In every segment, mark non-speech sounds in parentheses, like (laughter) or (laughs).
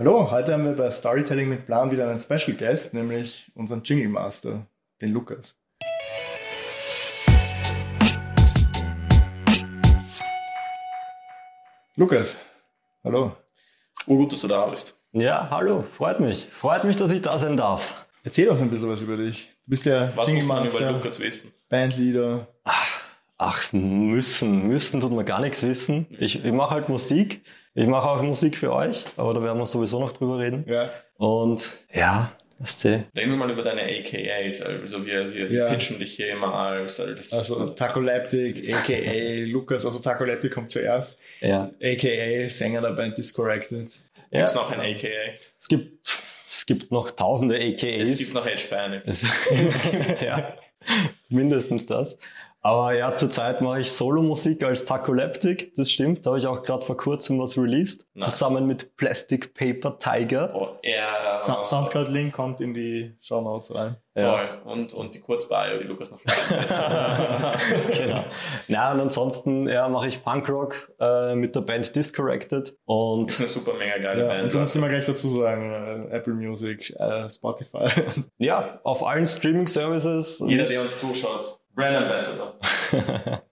Hallo, heute haben wir bei Storytelling mit Plan wieder einen Special Guest, nämlich unseren Jingle Master, den Lukas. Lukas, hallo. Oh, gut, dass du da bist. Ja, hallo, freut mich. Freut mich, dass ich da sein darf. Erzähl uns ein bisschen was über dich. Du bist der Was Jingle muss man Master, über Lukas wissen? Bandleader. Ach, müssen, müssen tut man gar nichts wissen. Ich, ich mache halt Musik. Ich mache auch Musik für euch, aber da werden wir sowieso noch drüber reden. Ja. Und ja, weißt du, Reden wir mal über deine AKAs. Also wir, wir Ja. pitchen dich hier immer als, als Also Tacoleptic, aka (laughs) Lukas, also Tacoleptic kommt zuerst, ja. aka Sänger der Band Discorrected. ja. Gibt's noch ein AKA? Es gibt, es gibt noch tausende AKAs. Es gibt noch Edge Panic. Es, (laughs) es gibt ja mindestens das. Aber ja, zurzeit mache ich Solo-Musik als Tacoleptic, das stimmt. Da habe ich auch gerade vor kurzem was released, Nice. zusammen mit Plastic Paper Tiger. Oh, ja. Sa- Soundcloud-Link kommt in die Show Notes rein. Voll. Und, und die Kurzbio, die Lukas noch (laughs) genau. Na, und ansonsten ja, mache ich Punkrock äh, mit der Band Discorrected ist und eine super mega geile Ja, Band. und du musst immer gleich dazu sagen, äh, Apple Music, äh, Spotify. ja, auf allen Streaming-Services. Jeder, der uns zuschaut. Brand Ambassador. (laughs)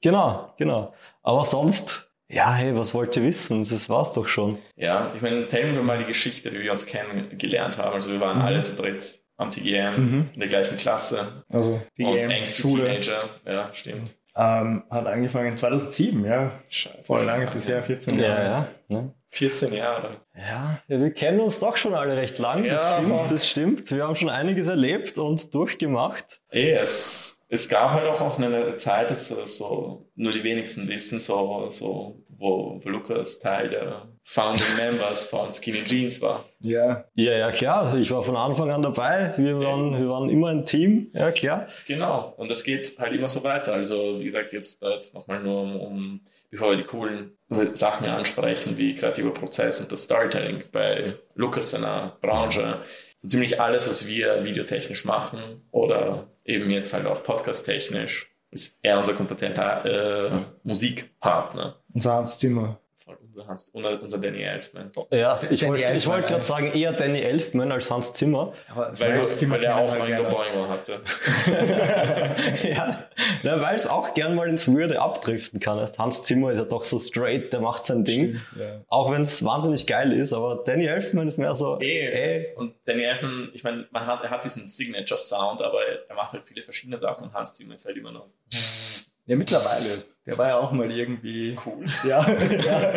genau, genau. Aber sonst, ja, hey, was wollt ihr wissen? Das war's doch schon. Ja, ich meine, teilen wir mal die Geschichte, wie wir uns kennengelernt haben. Also wir waren Mhm. alle zu dritt am TGM, Mhm. in der gleichen Klasse. Also die und engste Schule Teenager. Ja, stimmt. ähm, hat angefangen 2007, ja. Scheiße. Voll lang ist es her, 14 Ja, Jahre. ja. Ne? 14 Jahre. Ja, ja, wir kennen uns doch schon alle recht lang. Das Ja, voll. stimmt, das stimmt. Wir haben schon einiges erlebt und durchgemacht. Eh, es, gab halt auch noch eine Zeit, das äh, so nur die wenigsten wissen, so, so wo, wo Lukas Teil der Founding Members von Skinny Jeans war. Ja, Ja, ja, klar. Ich war von Anfang an dabei. Wir waren, wir waren immer ein Team. Ja, klar. Genau. Und das geht halt immer so weiter. Also, wie gesagt, jetzt, äh, jetzt nochmal nur um, um, bevor wir die coolen Sachen ansprechen, wie kreativer Prozess und das Storytelling bei Lukas seiner Branche. So ziemlich alles, was wir videotechnisch machen oder eben jetzt halt auch podcasttechnisch, ist er unser kompetenter äh, Musikpartner. unser Hans Zimmer. Voll unser, Hans, unser, unser Danny Elfman. Ja, ich wollte ja. gerade sagen, eher Danny Elfman als Hans Zimmer. Aber Weil, Hans Zimmer weil er auch Oingo gerne. Boingo hatte. (laughs) ja, ja weil es auch gern mal ins Weirde abdriften kann. Hans Zimmer ist ja doch so straight, der macht sein Ding. Stimmt, ja. Auch wenn es wahnsinnig geil ist, aber Danny Elfman ist mehr so, Eh. ey, Und Danny Elfman, ich meine, man hat, er hat diesen Signature Sound, aber er macht halt viele verschiedene Sachen und Hans Zimmer ist halt immer noch Ja, mittlerweile. Der war ja auch mal irgendwie. cool. Ja, (laughs) ja.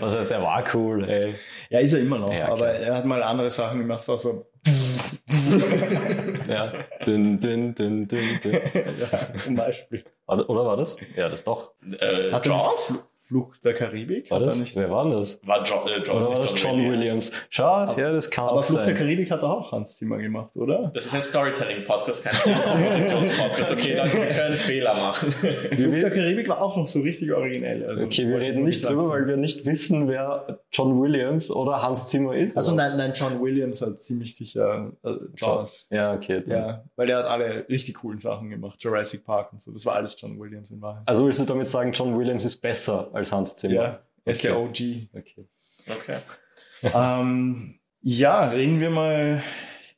was heißt, er war cool, ey. ja, ist er immer noch. Ja, aber er hat mal andere Sachen gemacht, also Ja, dün, dün, dün, dün, dün. ja, zum Beispiel. Oder war das? Ja, das doch. Äh, Hat Jaws? Fl- Flucht der Karibik? War das? nicht, Wer war denn das? War jo äh, Oder war das John Williams? Schau, ja, das kann aber auch Flucht der sein. Karibik hat er auch Hans Zimmer gemacht, oder? Das ist ein Storytelling-Podcast, kein Kompositions-Podcast. (laughs) Okay, Leute, wir können Fehler machen. (laughs) Flucht der Karibik war auch noch so richtig originell. Also, Okay, wir reden nicht drüber, weil wir nicht wissen, wer John Williams oder Hans Zimmer ist. Also nein, nein, John Williams hat ziemlich sicher äh, Jaws. Ja, okay. dann- Ja, weil der hat alle richtig coolen Sachen gemacht. Jurassic Park und so. Das war alles John Williams in Wahrheit. Also willst du damit sagen, John Williams ist besser als Hans Zimmer? Ja, er ist Okay. OG. Okay. Okay. (laughs) ähm, ja, reden wir mal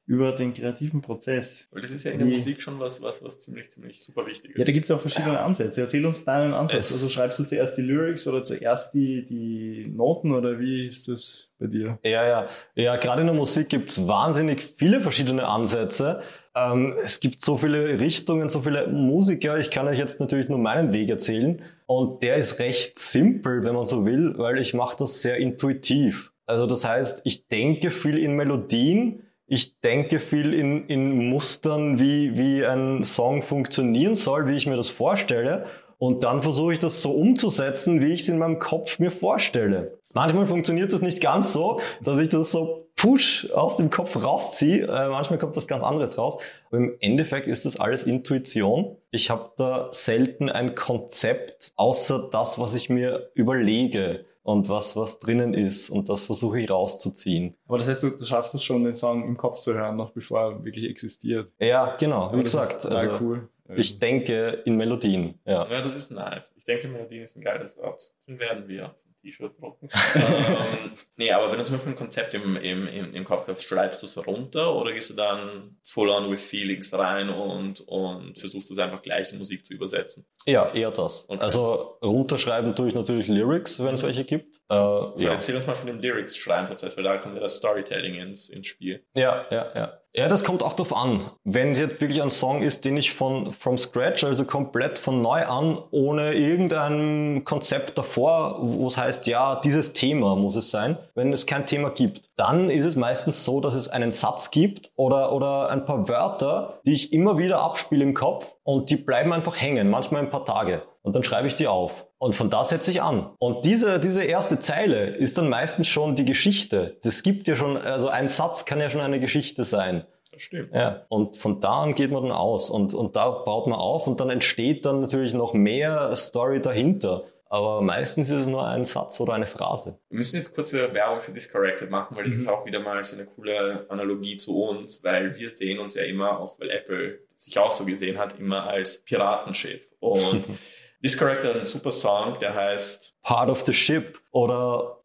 über den kreativen Prozess. Weil das ist ja in der Musik schon was, was, was ziemlich, ziemlich super wichtig ist. Ja, da gibt es ja auch verschiedene Ansätze. Erzähl uns deinen Ansatz. Es- also schreibst du zuerst die Lyrics oder zuerst die, die Noten oder wie ist das bei dir? Ja, ja. Ja, gerade in der Musik gibt's wahnsinnig viele verschiedene Ansätze. Ähm, es gibt so viele Richtungen, so viele Musiker. Ich kann euch jetzt natürlich nur meinen Weg erzählen. Und der ist recht simpel, wenn man so will, weil ich mache das sehr intuitiv. Also das heißt, ich denke viel in Melodien, ich denke viel in, in Mustern, wie, wie ein Song funktionieren soll, wie ich mir das vorstelle. Und dann versuche ich das so umzusetzen, wie ich es in meinem Kopf mir vorstelle. Manchmal funktioniert das nicht ganz so, dass ich das so push aus dem Kopf rausziehe. Äh, manchmal kommt das ganz anderes raus. Aber im Endeffekt ist das alles Intuition. Ich habe da selten ein Konzept, außer das, was ich mir überlege und was, was drinnen ist. Und das versuche ich rauszuziehen. Aber das heißt, du, du schaffst es schon, den Song im Kopf zu hören, noch bevor er wirklich existiert. Ja, genau, Aber wie das gesagt. ist total Also, cool. Ich denke in Melodien. Ja. Ja, das ist nice. Ich denke, Melodien ist ein geiles Wort. Den werden wir T-Shirt drucken. (laughs) ähm, nee, aber wenn du zum Beispiel ein Konzept im, im, im, im Kopf hast, schreibst du es runter oder gehst du dann full on with feelings rein und, und versuchst es einfach gleich in Musik zu übersetzen? Ja, eher das. Okay. Also runterschreiben tue ich natürlich Lyrics, wenn es mhm. welche gibt. Äh, so, ja. Erzähl uns mal von dem Lyrics-Schreiben-Prozess, weil da kommt ja das Storytelling ins, ins Spiel. Ja, ja, ja. Ja, das kommt auch darauf an. Wenn es jetzt wirklich ein Song ist, den ich von from scratch, also komplett von neu an, ohne irgendein Konzept davor, wo es heißt, ja, dieses Thema muss es sein. Wenn es kein Thema gibt, dann ist es meistens so, dass es einen Satz gibt oder, oder ein paar Wörter, die ich immer wieder abspiele im Kopf und die bleiben einfach hängen, manchmal ein paar Tage. Und dann schreibe ich die auf. Und von da setze ich an. Und diese, diese erste Zeile ist dann meistens schon die Geschichte. Das gibt ja schon, also ein Satz kann ja schon eine Geschichte sein. Das stimmt. Ja, und von da an geht man dann aus und, und da baut man auf und dann entsteht dann natürlich noch mehr Story dahinter. Aber meistens ist es nur ein Satz oder eine Phrase. Wir müssen jetzt kurze Werbung für Discorrected machen, weil das mhm. ist auch wieder mal so eine coole Analogie zu uns, weil wir sehen uns ja immer, auch weil Apple sich auch so gesehen hat, immer als Piratenschiff. Und (laughs) Discorrected hat einen super Song, der heißt Part of the Ship oder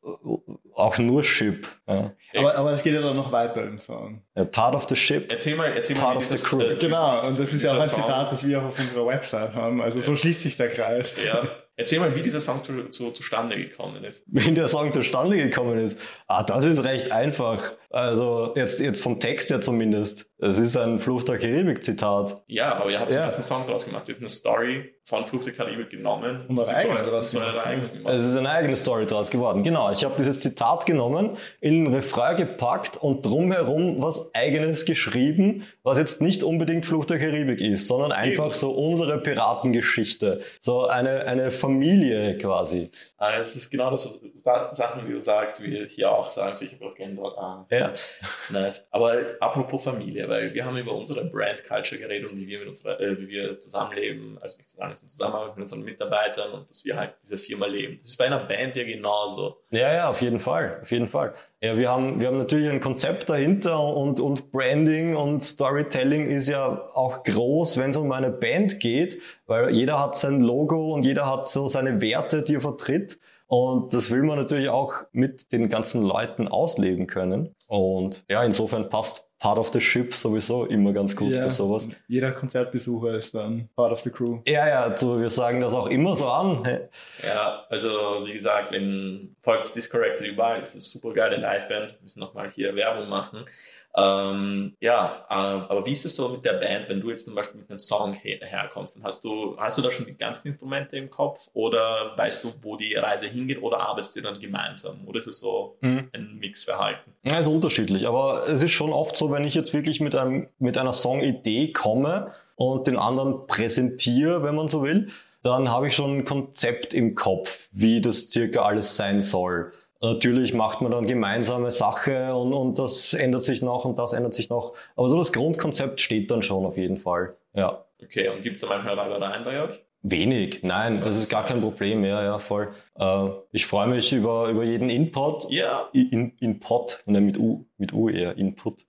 auch nur Ship. Ja. Aber, aber es geht ja dann noch weiter im Song. Ja, part of the Ship. Erzähl mal, erzähl part mal, of the crew. Äh, genau, und das ist ja auch ein Zitat, das wir auch auf unserer Website haben. Also so schließt sich der Kreis. Ja. Erzähl mal, wie dieser Song zu, zu, zustande gekommen ist. Wie der Song zustande gekommen ist? Ah, das ist recht einfach. Also jetzt, jetzt vom Text her zumindest. Es ist ein Fluch der Karibik-Zitat. Ja, aber ihr habt ja. einen ganzen Song draus gemacht. Ihr habt eine Story von Fluch der Karibik genommen. Und eine eigene draus gemacht. Es ist eine eigene Story draus geworden. Genau. Ich habe dieses Zitat genommen, in den Refrain gepackt und drumherum was eigenes geschrieben, was jetzt nicht unbedingt Fluch der Karibik ist, sondern einfach Eben. so unsere Piratengeschichte. So eine, eine Familie quasi. Ah, es ist genau das, was Sachen, wie du sagst, wie hier auch sagen, ich habe auch Gänsehaut. Ah, ja. Nice. Aber apropos Familie, weil wir haben über unsere Brand Culture geredet und wie wir mit unserer, äh, wie wir zusammenleben, also nicht zusammen, in Zusammenarbeit mit unseren Mitarbeitern und dass wir halt diese Firma leben. Das ist bei einer Band ja genauso. Ja, ja, auf jeden Fall, auf jeden Fall. Ja, wir haben, wir haben natürlich ein Konzept dahinter und, und Branding und Storytelling ist ja auch groß, wenn es um eine Band geht, weil jeder hat sein Logo und jeder hat so seine Werte, die er vertritt. Und das will man natürlich auch mit den ganzen Leuten ausleben können. Und ja, insofern passt Part of the Ship sowieso immer ganz gut ja, bei sowas. Jeder Konzertbesucher ist dann Part of the Crew. Ja, ja, so, wir sagen das auch immer so an. Ja, also wie gesagt, wenn folgt Discorrected überall, das ist eine super geile Liveband. Wir müssen nochmal hier Werbung machen. Ähm, ja, äh, aber wie ist es so mit der Band, wenn du jetzt zum Beispiel mit einem Song her herkommst? Dann hast du, hast du da schon die ganzen Instrumente im Kopf oder weißt du, wo die Reise hingeht oder arbeitet ihr dann gemeinsam? Oder ist es so mhm. ein Mixverhalten? Ja, also unterschiedlich, aber es ist schon oft so, wenn ich jetzt wirklich mit, einem, mit einer Songidee komme und den anderen präsentiere, wenn man so will, dann habe ich schon ein Konzept im Kopf, wie das circa alles sein soll. Natürlich macht man dann gemeinsame Sache und, und das ändert sich noch und das ändert sich noch. Aber so das Grundkonzept steht dann schon auf jeden Fall. Ja. Okay, und gibt es da manchmal Reibereien bei euch? Wenig, nein, das, das ist gar kein Problem, ja, ja, voll. Äh, ich freue mich über, über jeden Input. Ja. In, Input, ne, mit U, mit U eher, Input.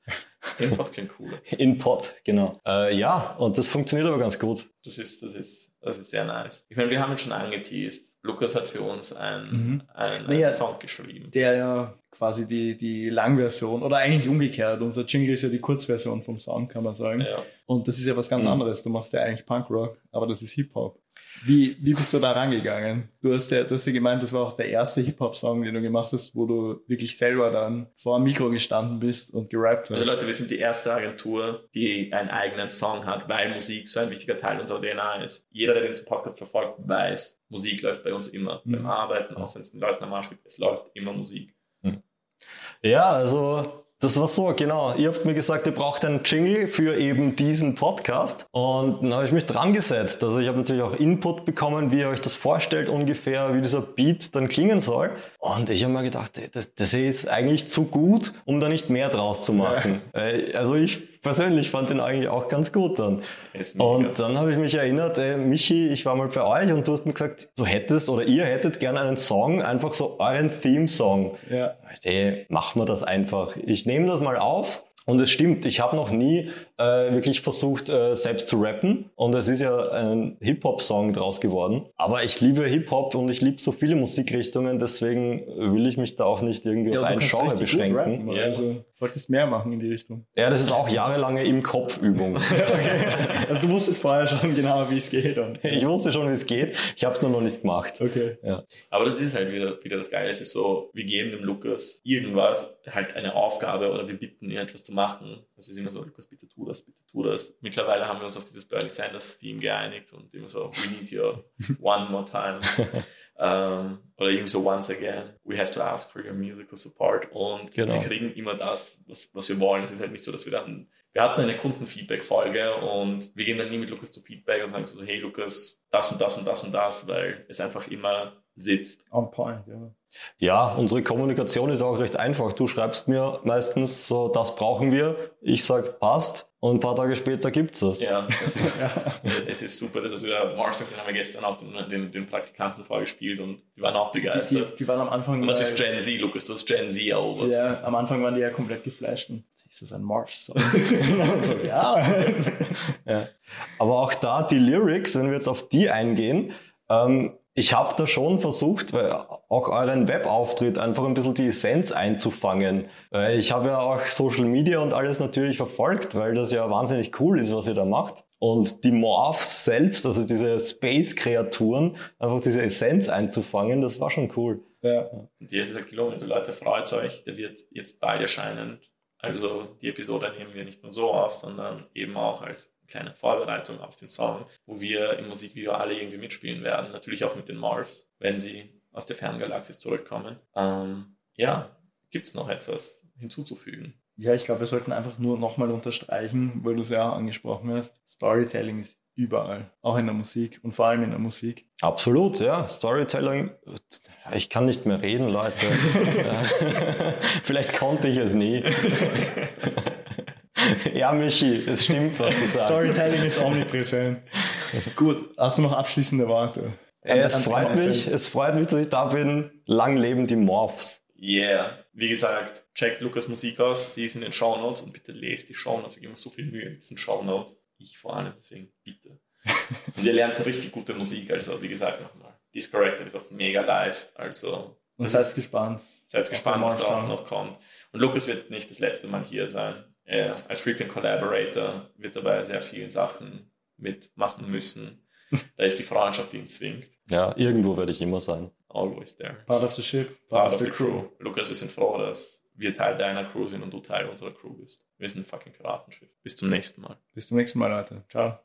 Input klingt cool. (laughs) Input, genau. Äh, ja, und das funktioniert aber ganz gut. Das ist, das ist das ist sehr nice. Ich meine, wir haben ihn schon angeteased. Lukas hat für uns einen, mhm. einen, naja, Song geschrieben. Der ja quasi die, die Langversion oder eigentlich umgekehrt. Unser Jingle ist ja die Kurzversion vom Song, kann man sagen. Ja. Und das ist ja was ganz mhm. anderes. Du machst ja eigentlich Punkrock, aber das ist Hip-Hop. Wie, wie bist du da rangegangen? Du hast ja, du hast ja gemeint, das war auch der erste Hip-Hop-Song, den du gemacht hast, wo du wirklich selber dann vor dem Mikro gestanden bist und gerappt hast. Also Leute, wir sind die erste Agentur, die einen eigenen Song hat, weil Musik so ein wichtiger Teil unserer DNA ist. Jeder, der den Podcast verfolgt, weiß, Musik läuft bei uns immer. Mhm. Beim Arbeiten, auch wenn es den Leuten am Arsch gibt, es läuft immer Musik. Mhm. Ja, also das war so, genau. Ihr habt mir gesagt, ihr braucht einen Jingle für eben diesen Podcast. Und dann habe ich mich dran gesetzt. Also ich habe natürlich auch Input bekommen, wie ihr euch das vorstellt ungefähr, wie dieser Beat dann klingen soll. Und ich habe mir gedacht, das, das ist eigentlich zu gut, um da nicht mehr draus zu machen. Ja. Also ich persönlich fand den eigentlich auch ganz gut dann. Und dann habe ich mich erinnert, ey, Michi, ich war mal bei euch und du hast mir gesagt, du hättest oder ihr hättet gerne einen Song, einfach so euren Theme-Song. Ja. Ey, machen wir das einfach. Ich nehme das mal auf. Und es stimmt, ich habe noch nie äh, wirklich versucht, äh, selbst zu rappen. Und es ist ja ein Hip-Hop-Song draus geworden. Aber ich liebe Hip-Hop und ich liebe so viele Musikrichtungen, deswegen will ich mich da auch nicht irgendwie Ja, auf du ein kannst Genre beschränken. rappen, Ja. Also solltest mehr machen in die Richtung. Ja, das ist auch jahrelange im Kopfübung. (laughs) Okay. Also du wusstest vorher schon genau, wie es geht. Und, (laughs) Ich wusste schon, wie es geht. Ich habe es nur noch nicht gemacht. okay. Ja. Aber das ist halt wieder, wieder das Geile. Es ist so, wir geben dem Lukas irgendwas, halt eine Aufgabe oder wir bitten ihn etwas zu machen. Es ist immer so, Lukas, bitte tu das, bitte tu das. Mittlerweile haben wir uns auf dieses Bernie Sanders Theme geeinigt und immer so, we need your (laughs) one more time. ähm, oder irgendwie so, once again, we have to ask for your musical support. Und Genau. wir kriegen immer das, was, was wir wollen. Es ist halt nicht so, dass wir dann wir hatten eine Kundenfeedback-Folge und wir gehen dann nie mit Lukas zu Feedback und sagen so, hey Lukas, das und das und das und das, weil es einfach immer sitzt. On point, ja. Ja, unsere Kommunikation ist auch recht einfach. Du schreibst mir meistens so, das brauchen wir. Ich sag, passt. Und ein paar Tage später gibt's das. Ja, es ist, (laughs) es ist super. Also der Marcel, den haben wir gestern auch den, den, den Praktikanten vorgespielt und die waren auch Die, die, begeistert. die waren am Anfang. Und das ist Gen Z, Lukas, du hast Gen Z erobert. Ja, am Anfang waren die ja komplett geflasht. Und ist das ein Morph-Song? (laughs) Und so, ja. Ja. Aber auch da die Lyrics, wenn wir jetzt auf die eingehen, ähm, ich habe da schon versucht, weil auch euren Webauftritt einfach ein bisschen die Essenz einzufangen. Weil ich habe ja auch Social Media und alles natürlich verfolgt, weil das ja wahnsinnig cool ist, was ihr da macht. Und die Morphs selbst, also diese Space-Kreaturen, einfach diese Essenz einzufangen, das war schon cool. ja. Und dir ist es gelungen. Also Leute, freut euch, der wird jetzt bald erscheinen. Also die Episode nehmen wir nicht nur so auf, sondern eben auch als kleine Vorbereitung auf den Song, wo wir im Musikvideo alle irgendwie mitspielen werden. Natürlich auch mit den Morphs, wenn sie aus der Ferngalaxis zurückkommen. Ähm, ja, gibt's noch etwas hinzuzufügen? Ja, ich glaube, wir sollten einfach nur nochmal unterstreichen, weil du es ja auch angesprochen hast. Storytelling ist überall, auch in der Musik und vor allem in der Musik. Absolut, ja. Storytelling. Ich kann nicht mehr reden, Leute. (laughs) Vielleicht konnte ich es nie. ja, Michi, es stimmt, was du sagst. Storytelling ist omnipräsent. Gut, hast du noch abschließende Worte? Es An- an- freut mich, es freut mich, dass ich da bin. Lang leben die Morphs. Yeah. Wie gesagt, checkt Lukas Musik aus, sie ist in den Show Notes und bitte lest die Show Notes. Wir geben uns so viel Mühe in diesen Show Notes. Ich vor allem, deswegen bitte. Und ihr lernt richtig gute Musik, also wie gesagt nochmal. Discorrected ist auch mega live, also Und seid ist- gespannt. seid gespannt, was da auch noch kommt. Und Lukas wird nicht das letzte Mal hier sein. Er als Frequent Collaborator wird dabei sehr vielen Sachen mitmachen müssen. (laughs) Da ist die Freundschaft, die ihn zwingt. Ja, irgendwo werde ich immer sein. Always there. Part of the ship, Part of the crew. Lukas, wir sind froh, dass wir Teil deiner Crew sind und du Teil unserer Crew bist. Wir sind ein fucking Piratenschiff. Bis zum nächsten Mal. Bis zum nächsten Mal, Leute. Ciao.